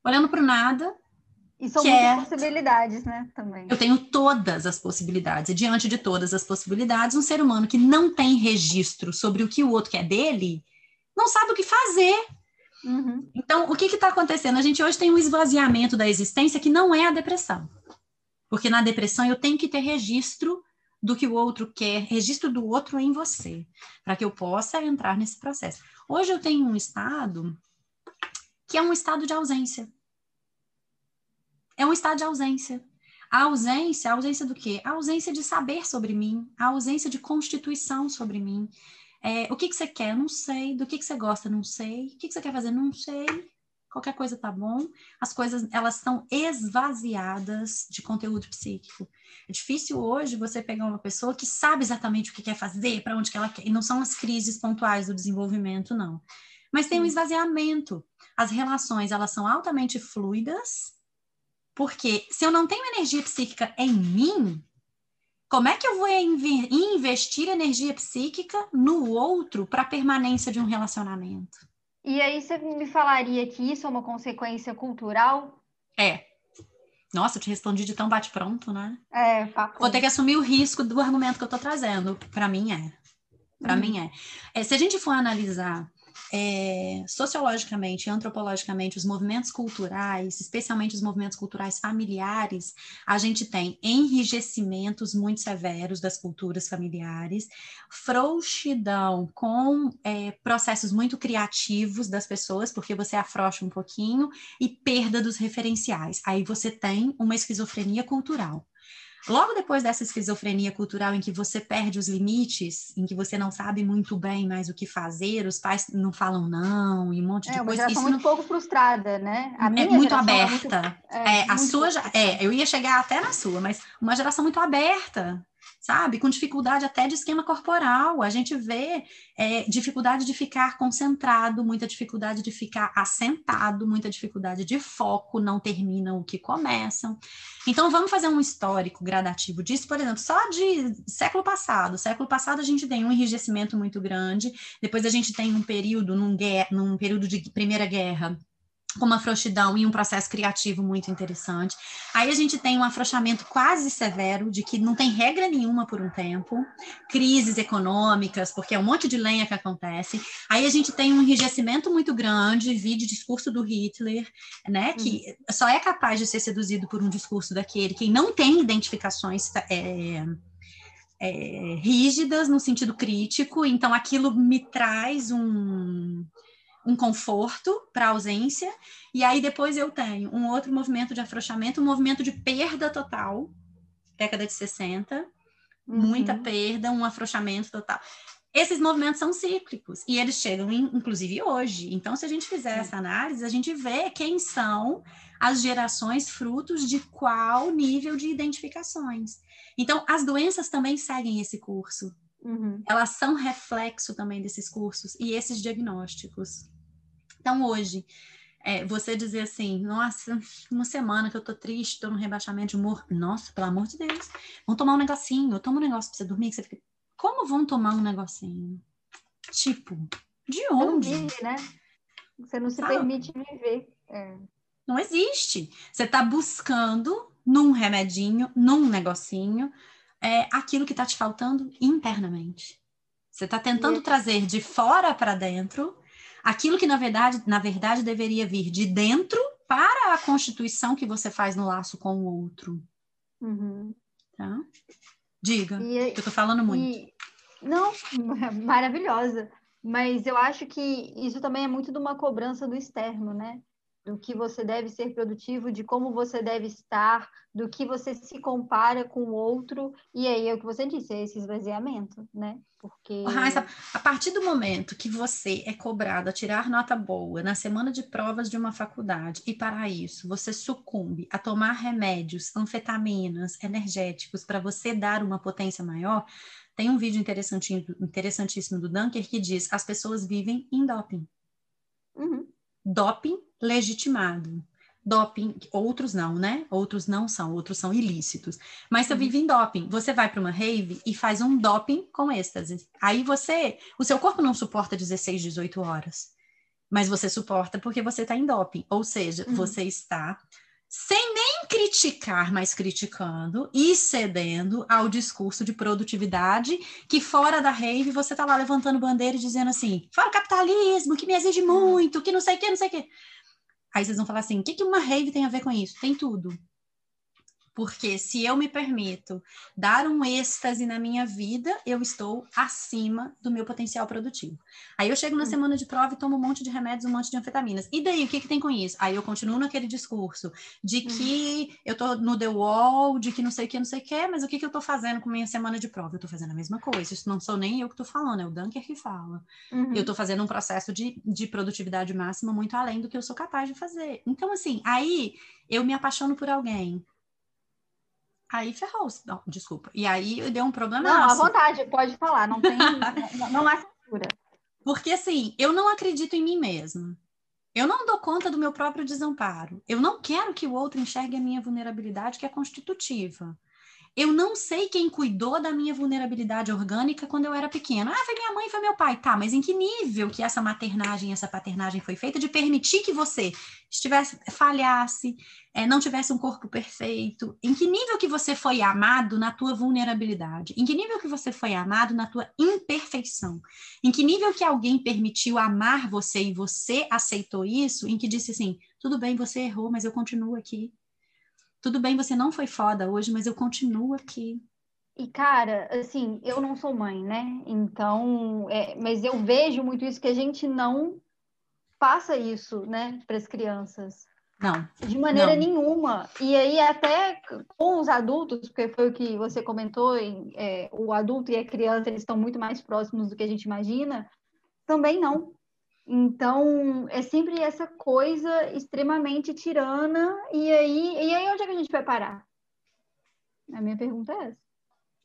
Olhando para nada. E são muitas é... possibilidades, né? Também. Eu tenho todas as possibilidades. E diante de todas as possibilidades, um ser humano que não tem registro sobre o que o outro quer dele, não sabe o que fazer. Uhum. Então, o que está acontecendo? A gente hoje tem um esvaziamento da existência que não é a depressão. Porque na depressão eu tenho que ter registro do que o outro quer, registro do outro em você, para que eu possa entrar nesse processo. Hoje eu tenho um estado que é um estado de ausência. É um estado de ausência. A ausência, a ausência do quê? A ausência de saber sobre mim, a ausência de constituição sobre mim. É, o que, que você quer? Não sei. Do que, que você gosta? Não sei. O que, que você quer fazer? Não sei qualquer coisa tá bom. As coisas, elas estão esvaziadas de conteúdo psíquico. É difícil hoje você pegar uma pessoa que sabe exatamente o que quer fazer, para onde que ela quer, e não são as crises pontuais do desenvolvimento, não. Mas tem um esvaziamento. As relações, elas são altamente fluidas, porque se eu não tenho energia psíquica em mim, como é que eu vou investir energia psíquica no outro para a permanência de um relacionamento? E aí você me falaria que isso é uma consequência cultural? É. Nossa, eu te respondi de tão bate-pronto, né? É, papo. Vou ter que assumir o risco do argumento que eu tô trazendo. Para mim é. Para hum. mim é. é. Se a gente for analisar é, sociologicamente, antropologicamente, os movimentos culturais, especialmente os movimentos culturais familiares, a gente tem enrijecimentos muito severos das culturas familiares, frouxidão com é, processos muito criativos das pessoas, porque você afrouxa um pouquinho, e perda dos referenciais. Aí você tem uma esquizofrenia cultural. Logo depois dessa esquizofrenia cultural em que você perde os limites, em que você não sabe muito bem mais o que fazer, os pais não falam não e um monte de é, coisa. É isso muito não... pouco frustrada, né? A minha é muito aberta. É, muito, é, é a sua é, eu ia chegar até na sua, mas uma geração muito aberta, sabe? Com dificuldade até de esquema corporal. A gente vê é, dificuldade de ficar concentrado, muita dificuldade de ficar assentado, muita dificuldade de foco, não terminam o que começam. Então, vamos fazer um histórico gradativo disso, por exemplo, só de século passado. Século passado a gente tem um enrijecimento muito grande, depois a gente tem um período, num, num período de Primeira Guerra, com uma frouxidão e um processo criativo muito interessante. Aí a gente tem um afrouxamento quase severo, de que não tem regra nenhuma por um tempo, crises econômicas, porque é um monte de lenha que acontece. Aí a gente tem um enrijecimento muito grande, vídeo discurso do Hitler, né, que uhum. só é capaz de ser seduzido por um discurso daquele quem não tem identificações é, é, rígidas no sentido crítico, então aquilo me traz um um conforto para a ausência, e aí depois eu tenho um outro movimento de afrouxamento, um movimento de perda total, década de 60, uhum. muita perda, um afrouxamento total. Esses movimentos são cíclicos e eles chegam, inclusive, hoje. Então, se a gente fizer essa análise, a gente vê quem são as gerações frutos de qual nível de identificações. Então, as doenças também seguem esse curso. Uhum. Elas são reflexo também desses cursos e esses diagnósticos. Então, hoje, é, você dizer assim, nossa, uma semana que eu tô triste, tô no rebaixamento de humor. Nossa, pelo amor de Deus, vão tomar um negocinho. Toma um negócio pra você dormir, que você fica... Como vão tomar um negocinho? Tipo, de onde? Não vive, né? Você não se Sabe? permite viver. É. Não existe. Você tá buscando num remedinho, num negocinho, é, aquilo que tá te faltando internamente. Você tá tentando trazer de fora para dentro aquilo que na verdade, na verdade deveria vir de dentro para a constituição que você faz no laço com o outro. Uhum. Tá? Diga, e, eu tô falando muito. E, não, maravilhosa. Mas eu acho que isso também é muito de uma cobrança do externo, né? do que você deve ser produtivo, de como você deve estar, do que você se compara com o outro, e aí é o que você disse, é esse esvaziamento, né? Porque. Raíssa, a partir do momento que você é cobrado a tirar nota boa na semana de provas de uma faculdade, e para isso você sucumbe a tomar remédios, anfetaminas, energéticos, para você dar uma potência maior, tem um vídeo interessantíssimo do Dunker que diz: as pessoas vivem em doping. Uhum. Doping legitimado. Doping, outros não, né? Outros não são, outros são ilícitos. Mas você uhum. vive em doping. Você vai para uma rave e faz um doping com êxtase. Aí você, o seu corpo não suporta 16, 18 horas. Mas você suporta porque você está em doping. Ou seja, uhum. você está sem nem criticar, mas criticando e cedendo ao discurso de produtividade, que fora da rave você está lá levantando bandeira e dizendo assim: fora o capitalismo, que me exige uhum. muito, que não sei o que, não sei o que. Aí vocês vão falar assim: o que, que uma rave tem a ver com isso? Tem tudo. Porque se eu me permito dar um êxtase na minha vida, eu estou acima do meu potencial produtivo. Aí eu chego na hum. semana de prova e tomo um monte de remédios, um monte de anfetaminas. E daí, o que, que tem com isso? Aí eu continuo naquele discurso de que hum. eu tô no The Wall, de que não sei o que, não sei o que, mas o que, que eu tô fazendo com minha semana de prova? Eu tô fazendo a mesma coisa. Isso não sou nem eu que tô falando, é o Dunker que fala. Uhum. Eu tô fazendo um processo de, de produtividade máxima muito além do que eu sou capaz de fazer. Então, assim, aí eu me apaixono por alguém Aí ferrou. Não, desculpa. E aí deu um problema. Não, à vontade, pode falar, não tem. não, não há censura. Porque assim, eu não acredito em mim mesma. Eu não dou conta do meu próprio desamparo. Eu não quero que o outro enxergue a minha vulnerabilidade, que é constitutiva. Eu não sei quem cuidou da minha vulnerabilidade orgânica quando eu era pequena. Ah, foi minha mãe, foi meu pai. Tá, mas em que nível que essa maternagem, essa paternagem foi feita de permitir que você estivesse, falhasse, é, não tivesse um corpo perfeito? Em que nível que você foi amado na tua vulnerabilidade? Em que nível que você foi amado na tua imperfeição? Em que nível que alguém permitiu amar você e você aceitou isso? Em que disse assim, tudo bem, você errou, mas eu continuo aqui tudo bem, você não foi foda hoje, mas eu continuo aqui. E, cara, assim, eu não sou mãe, né? Então, é, mas eu vejo muito isso que a gente não passa isso, né, para as crianças. Não. De maneira não. nenhuma. E aí, até com os adultos, porque foi o que você comentou, é, o adulto e a criança, eles estão muito mais próximos do que a gente imagina, também não. Então, é sempre essa coisa extremamente tirana, e aí, gente vai parar? A minha pergunta é essa.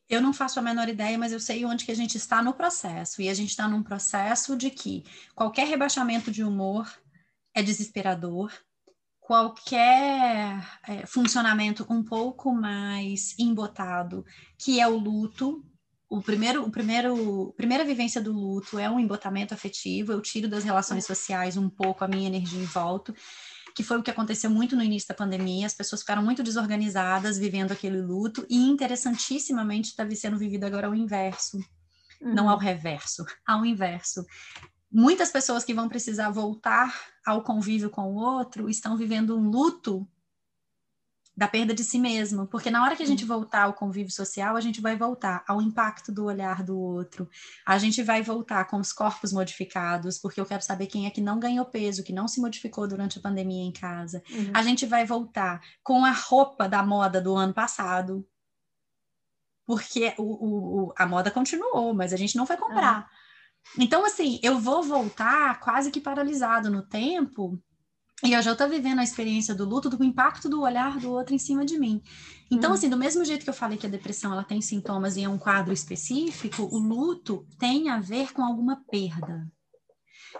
Eu não faço a menor ideia, mas eu sei onde que a gente está no processo. E a gente está num processo de que qualquer rebaixamento de humor é desesperador, qualquer é, funcionamento um pouco mais embotado, que é o luto, o primeiro, o primeiro, primeira vivência do luto é um embotamento afetivo, eu tiro das relações sociais um pouco a minha energia e volto, que foi o que aconteceu muito no início da pandemia, as pessoas ficaram muito desorganizadas vivendo aquele luto, e interessantissimamente está sendo vivido agora ao inverso, uhum. não ao reverso, ao inverso. Muitas pessoas que vão precisar voltar ao convívio com o outro estão vivendo um luto da perda de si mesmo, porque na hora que a gente voltar ao convívio social, a gente vai voltar ao impacto do olhar do outro, a gente vai voltar com os corpos modificados, porque eu quero saber quem é que não ganhou peso, que não se modificou durante a pandemia em casa, uhum. a gente vai voltar com a roupa da moda do ano passado, porque o, o, a moda continuou, mas a gente não vai comprar. Uhum. Então, assim, eu vou voltar quase que paralisado no tempo E eu estou vivendo a experiência do luto, do impacto do olhar do outro em cima de mim. Então, hum. assim, do mesmo jeito que eu falei que a depressão ela tem sintomas e é um quadro específico, o luto tem a ver com alguma perda.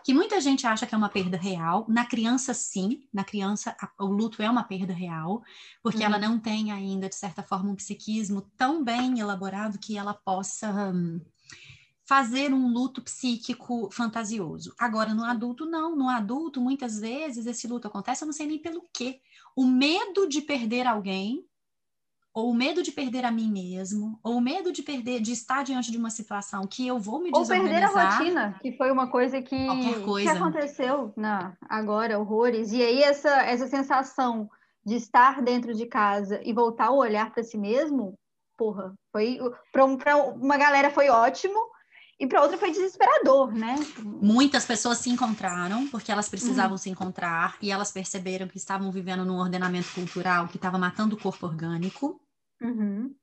Que muita gente acha que é uma perda real. Na criança, sim. Na criança, a, o luto é uma perda real, porque hum. ela não tem ainda, de certa forma, um psiquismo tão bem elaborado que ela possa. Hum, fazer um luto psíquico fantasioso. Agora, no adulto, não. No adulto, muitas vezes, esse luto acontece, eu não sei nem pelo quê. O medo de perder alguém, ou o medo de perder a mim mesmo, ou o medo de perder, de estar diante de uma situação que eu vou me desorganizar. Ou perder a rotina, que foi uma coisa que, coisa. que aconteceu na, agora, horrores. E aí essa, essa sensação de estar dentro de casa e voltar o olhar para si mesmo, porra, foi para um, uma galera foi ótimo, e para outra foi desesperador, né? Muitas pessoas se encontraram porque elas precisavam uhum. se encontrar e elas perceberam que estavam vivendo num ordenamento cultural que estava matando o corpo orgânico. Uhum.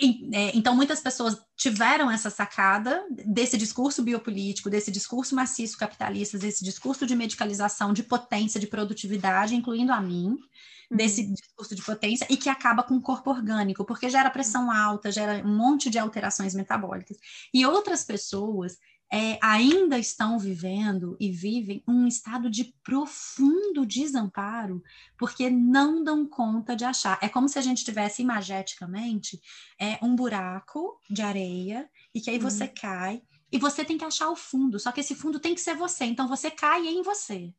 E, é, então, muitas pessoas tiveram essa sacada desse discurso biopolítico, desse discurso maciço capitalista, desse discurso de medicalização, de potência, de produtividade, incluindo a mim, desse uhum. discurso de potência e que acaba com o corpo orgânico, porque gera pressão alta, gera um monte de alterações metabólicas. E outras pessoas é, ainda estão vivendo e vivem um estado de profundo desamparo, porque não dão conta de achar. É como se a gente tivesse imageticamente é, um buraco de areia e que aí uhum. você cai e você tem que achar o fundo, só que esse fundo tem que ser você, então você cai em você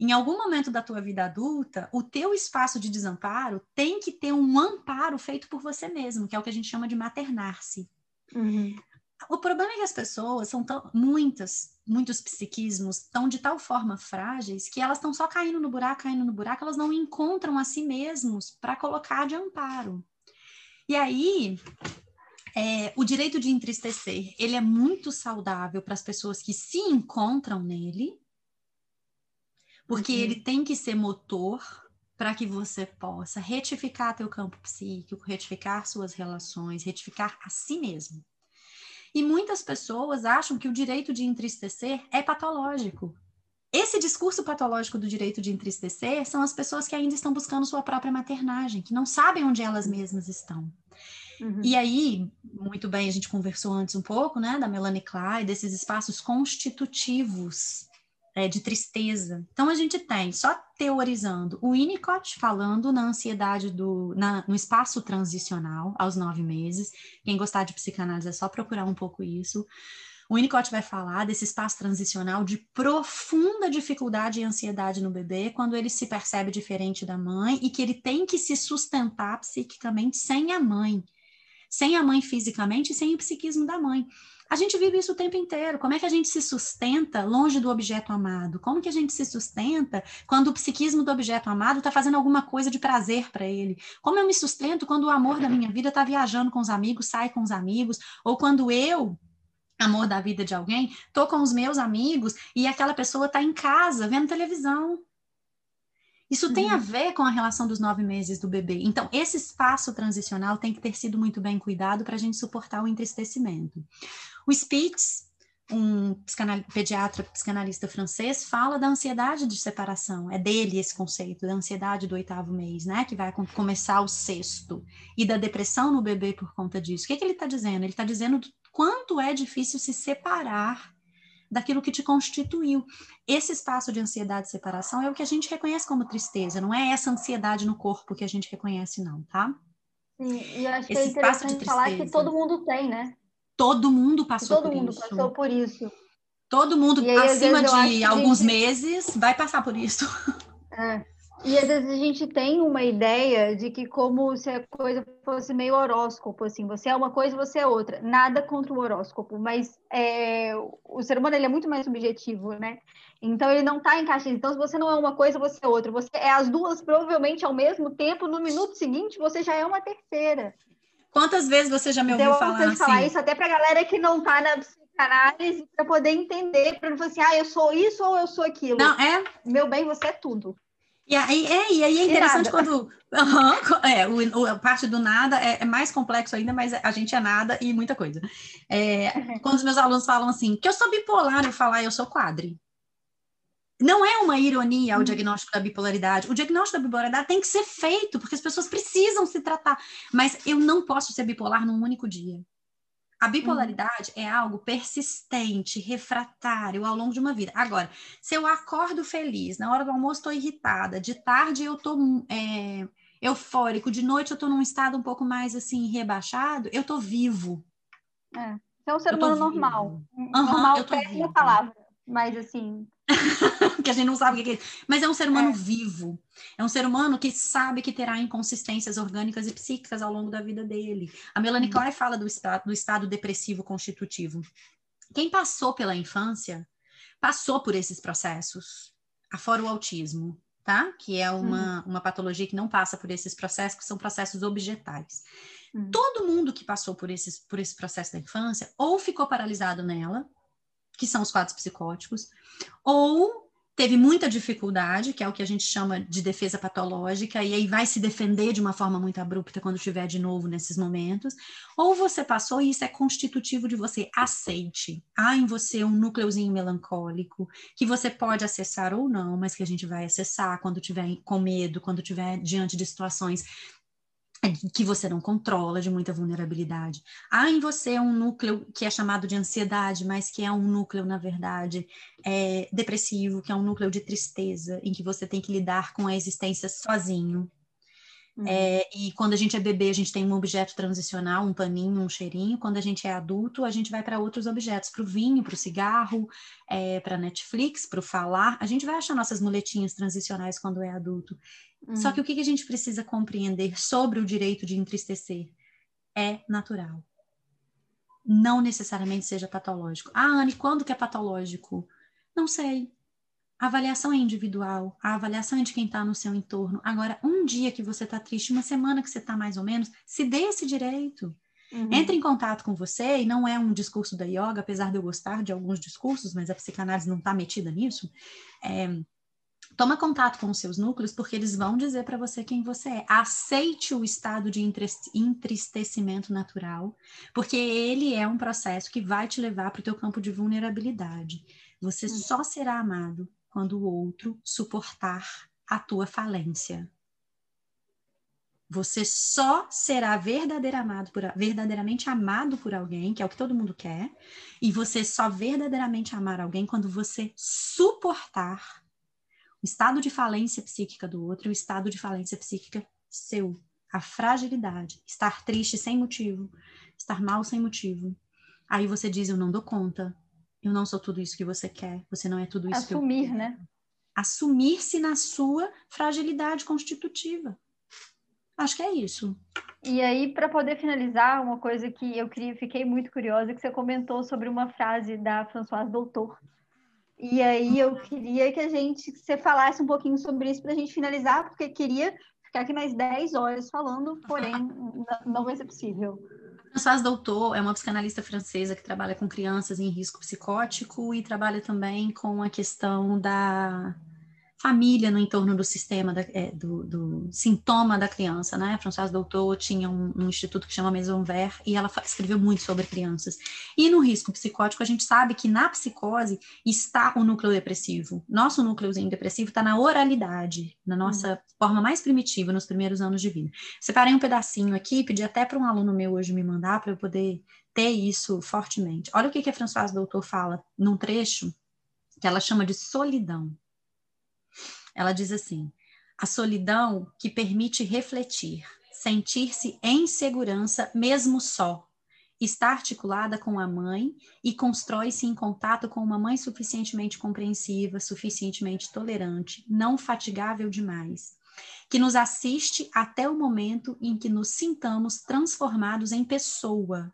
em algum momento da tua vida adulta, o teu espaço de desamparo tem que ter um amparo feito por você mesmo, que é o que a gente chama de maternar-se. Uhum. O problema é que as pessoas são tão, muitas, muitos psiquismos estão de tal forma frágeis que elas estão só caindo no buraco, caindo no buraco, elas não encontram a si mesmos para colocar de amparo. E aí, é, o direito de entristecer, ele é muito saudável para as pessoas que se encontram nele, porque uhum. ele tem que ser motor para que você possa retificar teu campo psíquico, retificar suas relações, retificar a si mesmo. E muitas pessoas acham que o direito de entristecer é patológico. Esse discurso patológico do direito de entristecer são as pessoas que ainda estão buscando sua própria maternagem, que não sabem onde elas mesmas estão. Uhum. E aí, muito bem, a gente conversou antes um pouco, né, da Melanie Klein, desses espaços constitutivos é, de tristeza. Então a gente tem, só teorizando, o Winnicott falando na ansiedade do, na, no espaço transicional aos nove meses. Quem gostar de psicanálise é só procurar um pouco isso. O Winnicott vai falar desse espaço transicional de profunda dificuldade e ansiedade no bebê, quando ele se percebe diferente da mãe e que ele tem que se sustentar psiquicamente sem a mãe, sem a mãe fisicamente e sem o psiquismo da mãe. A gente vive isso o tempo inteiro. Como é que a gente se sustenta longe do objeto amado? Como que a gente se sustenta quando o psiquismo do objeto amado está fazendo alguma coisa de prazer para ele? Como eu me sustento quando o amor da minha vida está viajando com os amigos, sai com os amigos, ou quando eu amor da vida de alguém, tô com os meus amigos e aquela pessoa está em casa vendo televisão. Isso uhum. tem a uhum. ver com a relação dos nove meses do bebê. Então, esse espaço transicional tem que ter sido muito bem cuidado para a gente suportar o entristecimento. O Spitz, um psicanal... pediatra psicanalista francês, fala da ansiedade de separação. É dele esse conceito, da ansiedade do oitavo mês, né? Que vai começar o sexto. E da depressão no bebê por conta disso. O que, que ele está dizendo? Ele está dizendo quanto é difícil se separar daquilo que te constituiu. Esse espaço de ansiedade e separação é o que a gente reconhece como tristeza, não é essa ansiedade no corpo que a gente reconhece, não, tá? Sim, e acho Esse que é interessante falar que todo mundo tem, né? Todo mundo passou todo por mundo isso. passou por isso. Todo mundo aí, acima de alguns gente... meses vai passar por isso. É. E às vezes a gente tem uma ideia de que como se a coisa fosse meio horóscopo, assim, você é uma coisa, você é outra. Nada contra o horóscopo, mas é, o ser humano ele é muito mais subjetivo, né? Então ele não está em caixinha. Então se você não é uma coisa, você é outra. Você é as duas provavelmente ao mesmo tempo. No minuto seguinte você já é uma terceira. Quantas vezes você já me ouviu então, falar assim? falar isso até para galera que não está na psicanálise para poder entender, para não falar assim, ah, eu sou isso ou eu sou aquilo. Não é? Meu bem, você é tudo. E aí, é, e aí é interessante quando. Uhum, é, o, o, a parte do nada é, é, mais complexo ainda, mas a gente é nada e muita coisa. É, quando os meus alunos falam assim, que eu sou bipolar, eu falo, ah, eu sou quadri. Não é uma ironia o hum. diagnóstico da bipolaridade. O diagnóstico da bipolaridade tem que ser feito, porque as pessoas precisam se tratar. Mas eu não posso ser bipolar num único dia. A bipolaridade uhum. é algo persistente, refratário ao longo de uma vida. Agora, se eu acordo feliz, na hora do almoço estou irritada, de tarde eu estou é, eufórico, de noite eu estou num estado um pouco mais assim rebaixado, eu estou vivo. É, é um ser humano normal. Uhum, normal, péssima palavra, mas assim, que a gente não sabe o que é. Mas é um ser humano é. vivo. É um ser humano que sabe que terá inconsistências orgânicas e psíquicas ao longo da vida dele. A Melanie uhum. fala do estado, do estado depressivo constitutivo. Quem passou pela infância passou por esses processos, afora o autismo, tá? Que é uma, uhum. uma patologia que não passa por esses processos, que são processos objetais. Uhum. Todo mundo que passou por, esses, por esse processo da infância ou ficou paralisado nela, que são os quadros psicóticos, ou teve muita dificuldade, que é o que a gente chama de defesa patológica, e aí vai se defender de uma forma muito abrupta quando tiver de novo nesses momentos, ou você passou e isso é constitutivo de você, aceite. Há em você um núcleozinho melancólico, que você pode acessar ou não, mas que a gente vai acessar quando tiver com medo, quando tiver diante de situações que você não controla, de muita vulnerabilidade. Há em você um núcleo que é chamado de ansiedade, mas que é um núcleo, na verdade, é, depressivo, que é um núcleo de tristeza, em que você tem que lidar com a existência sozinho. Uhum. É, e quando a gente é bebê, a gente tem um objeto transicional, um paninho, um cheirinho. Quando a gente é adulto, a gente vai para outros objetos, para o vinho, para o cigarro, é, para Netflix, para o falar. A gente vai achar nossas muletinhas transicionais quando é adulto. Uhum. Só que o que a gente precisa compreender sobre o direito de entristecer é natural. Não necessariamente seja patológico. Ah, Anne, quando que é patológico? Não sei. A avaliação é individual, a avaliação é de quem está no seu entorno. Agora, um dia que você está triste, uma semana que você está mais ou menos, se dê esse direito. Uhum. Entre em contato com você, e não é um discurso da yoga, apesar de eu gostar de alguns discursos, mas a psicanálise não está metida nisso. É, toma contato com os seus núcleos, porque eles vão dizer para você quem você é. Aceite o estado de entristecimento natural, porque ele é um processo que vai te levar para o teu campo de vulnerabilidade. Você uhum. só será amado quando o outro suportar a tua falência. Você só será amado, por, verdadeiramente amado por alguém, que é o que todo mundo quer, e você só verdadeiramente amar alguém quando você suportar o estado de falência psíquica do outro e o estado de falência psíquica seu. A fragilidade, estar triste sem motivo, estar mal sem motivo. Aí você diz: Eu não dou conta, eu não sou tudo isso que você quer, você não é tudo isso Assumir, que eu né? Assumir-se na sua fragilidade constitutiva. Acho que é isso. E aí, para poder finalizar, uma coisa que eu queria, fiquei muito curiosa, que você comentou sobre uma frase da Françoise Doutor. E aí eu queria que a gente você falasse um pouquinho sobre isso para a gente finalizar, porque queria ficar aqui mais 10 horas falando, porém não vai ser possível. Françoise Doutor é uma psicanalista francesa que trabalha com crianças em risco psicótico e trabalha também com a questão da família no entorno do sistema, da, é, do, do, sintoma da criança, né? Françoise Doutor tinha um, um, instituto que chama Maison Vert e ela escreveu muito sobre crianças. E no risco psicótico, a gente sabe que na psicose está o núcleo depressivo. Nosso núcleozinho depressivo está na oralidade, na nossa hum. forma mais primitiva, nos primeiros anos de vida. Separei um pedacinho aqui, pedi até para um aluno meu hoje me mandar para eu poder ter isso fortemente. Olha o que, que a Françoise Doutor fala num trecho que ela chama de solidão. Ela diz assim: a solidão que permite refletir, sentir-se em segurança mesmo só, está articulada com a mãe e constrói-se em contato com uma mãe suficientemente compreensiva, suficientemente tolerante, não fatigável demais, que nos assiste até o momento em que nos sintamos transformados em pessoa,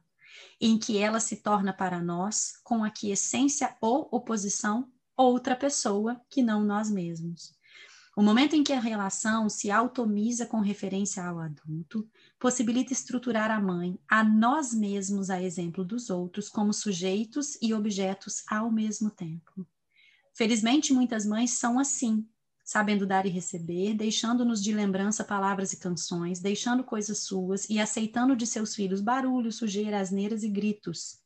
em que ela se torna para nós, com aquiescência ou oposição, outra pessoa que não nós mesmos. O momento em que a relação se automiza com referência ao adulto, possibilita estruturar a mãe, a nós mesmos, a exemplo dos outros, como sujeitos e objetos ao mesmo tempo. Felizmente, muitas mães são assim, sabendo dar e receber, deixando-nos de lembrança palavras e canções, deixando coisas suas e aceitando de seus filhos barulho, sujeira, asneiras e gritos.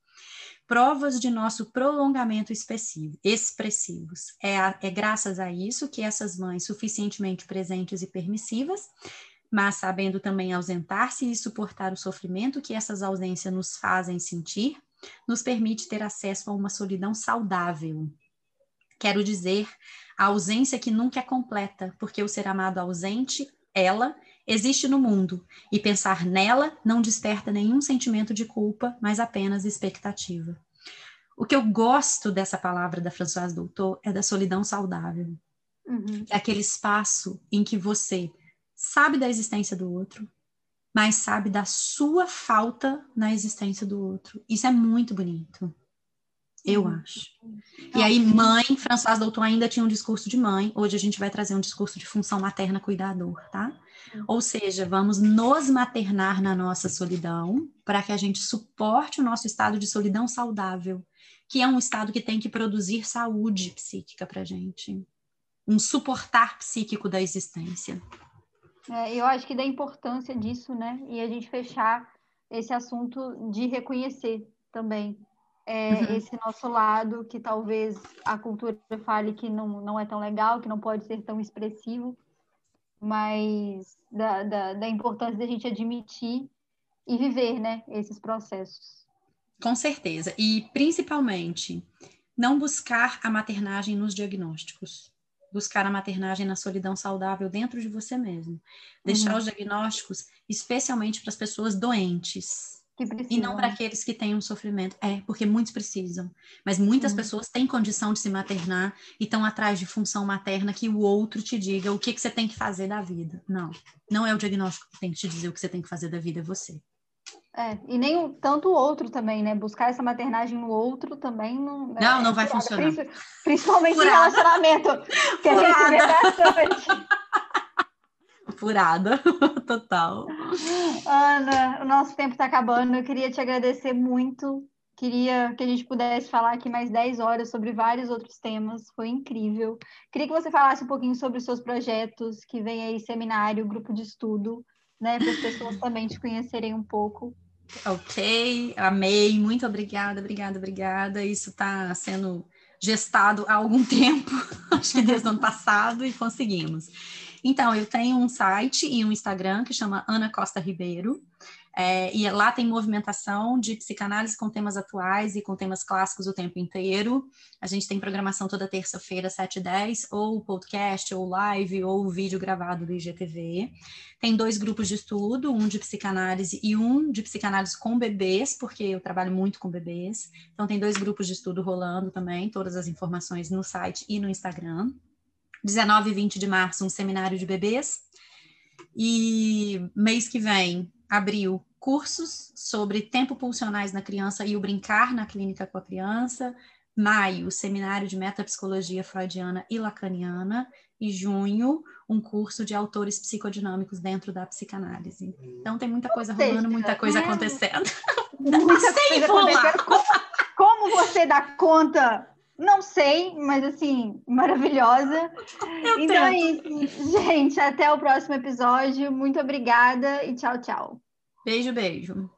Provas de nosso prolongamento expressivos. É, a, é graças a isso que essas mães suficientemente presentes e permissivas, mas sabendo também ausentar-se e suportar o sofrimento que essas ausências nos fazem sentir, nos permite ter acesso a uma solidão saudável. Quero dizer, a ausência que nunca é completa, porque o ser amado ausente, ela, existe no mundo, e pensar nela não desperta nenhum sentimento de culpa, mas apenas expectativa. O que eu gosto dessa palavra da Françoise Doutor é da solidão saudável. Uhum. É aquele espaço em que você sabe da existência do outro, mas sabe da sua falta na existência do outro. Isso é muito bonito. Eu uhum. acho. E aí, mãe, Françoise Doutor ainda tinha um discurso de mãe. Hoje a gente vai trazer um discurso de função materna cuidador, tá? Ou seja, vamos nos maternar na nossa solidão para que a gente suporte o nosso estado de solidão saudável, que é um estado que tem que produzir saúde psíquica para gente, um suportar psíquico da existência. É, eu acho que da importância disso, né? E a gente fechar esse assunto de reconhecer também é, uhum. esse nosso lado que talvez a cultura fale que não, não é tão legal, que não pode ser tão expressivo, mas da, da, da importância da gente admitir e viver, né, esses processos. Com certeza. E, principalmente, não buscar a maternagem nos diagnósticos. Buscar a maternagem na solidão saudável dentro de você mesmo. Deixar uhum. os diagnósticos, especialmente para as pessoas doentes, e não para aqueles que têm um sofrimento. É, porque muitos precisam. Mas muitas pessoas têm condição de se maternar e estão atrás de função materna que o outro te diga o que, que você tem que fazer da vida. Não. Não é o diagnóstico que tem que te dizer o que você tem que fazer da vida, é você. É, e nem o, tanto o outro também, né? Buscar essa maternagem no outro também não. É não, é, não vai funcionar. Principalmente no relacionamento, que Furada. a gente vê bastante. Furada, total. Ana, o nosso tempo está acabando. Eu queria te agradecer muito. Queria que a gente pudesse falar aqui mais 10 horas sobre vários outros temas. Foi incrível. Queria que você falasse um pouquinho sobre os seus projetos, que vem aí seminário, grupo de estudo, né? Para as pessoas também te conhecerem um pouco. Ok, amei. Muito obrigada, obrigada, obrigada. Isso está sendo gestado há algum tempo, acho que desde o ano passado, e conseguimos. Então, eu tenho um site e um Instagram que chama Ana Costa Ribeiro. É, e lá tem movimentação de psicanálise com temas atuais e com temas clássicos o tempo inteiro. A gente tem programação toda terça-feira, 7 e 10, ou podcast, ou live, ou vídeo gravado do IGTV. Tem dois grupos de estudo, um de psicanálise e um de psicanálise com bebês, porque eu trabalho muito com bebês. Então, tem dois grupos de estudo rolando também, todas as informações no site e no Instagram. 19 e 20 de março, um seminário de bebês. E mês que vem, abril, cursos sobre tempo pulsionais na criança e o brincar na clínica com a criança. Maio, seminário de metapsicologia freudiana e lacaniana. E junho, um curso de autores psicodinâmicos dentro da psicanálise. Então tem muita coisa rolando, muita coisa acontecendo. Muita coisa acontecendo. Como, como você dá conta não sei, mas assim, maravilhosa. Eu então é isso. Gente, até o próximo episódio. Muito obrigada e tchau, tchau. Beijo, beijo.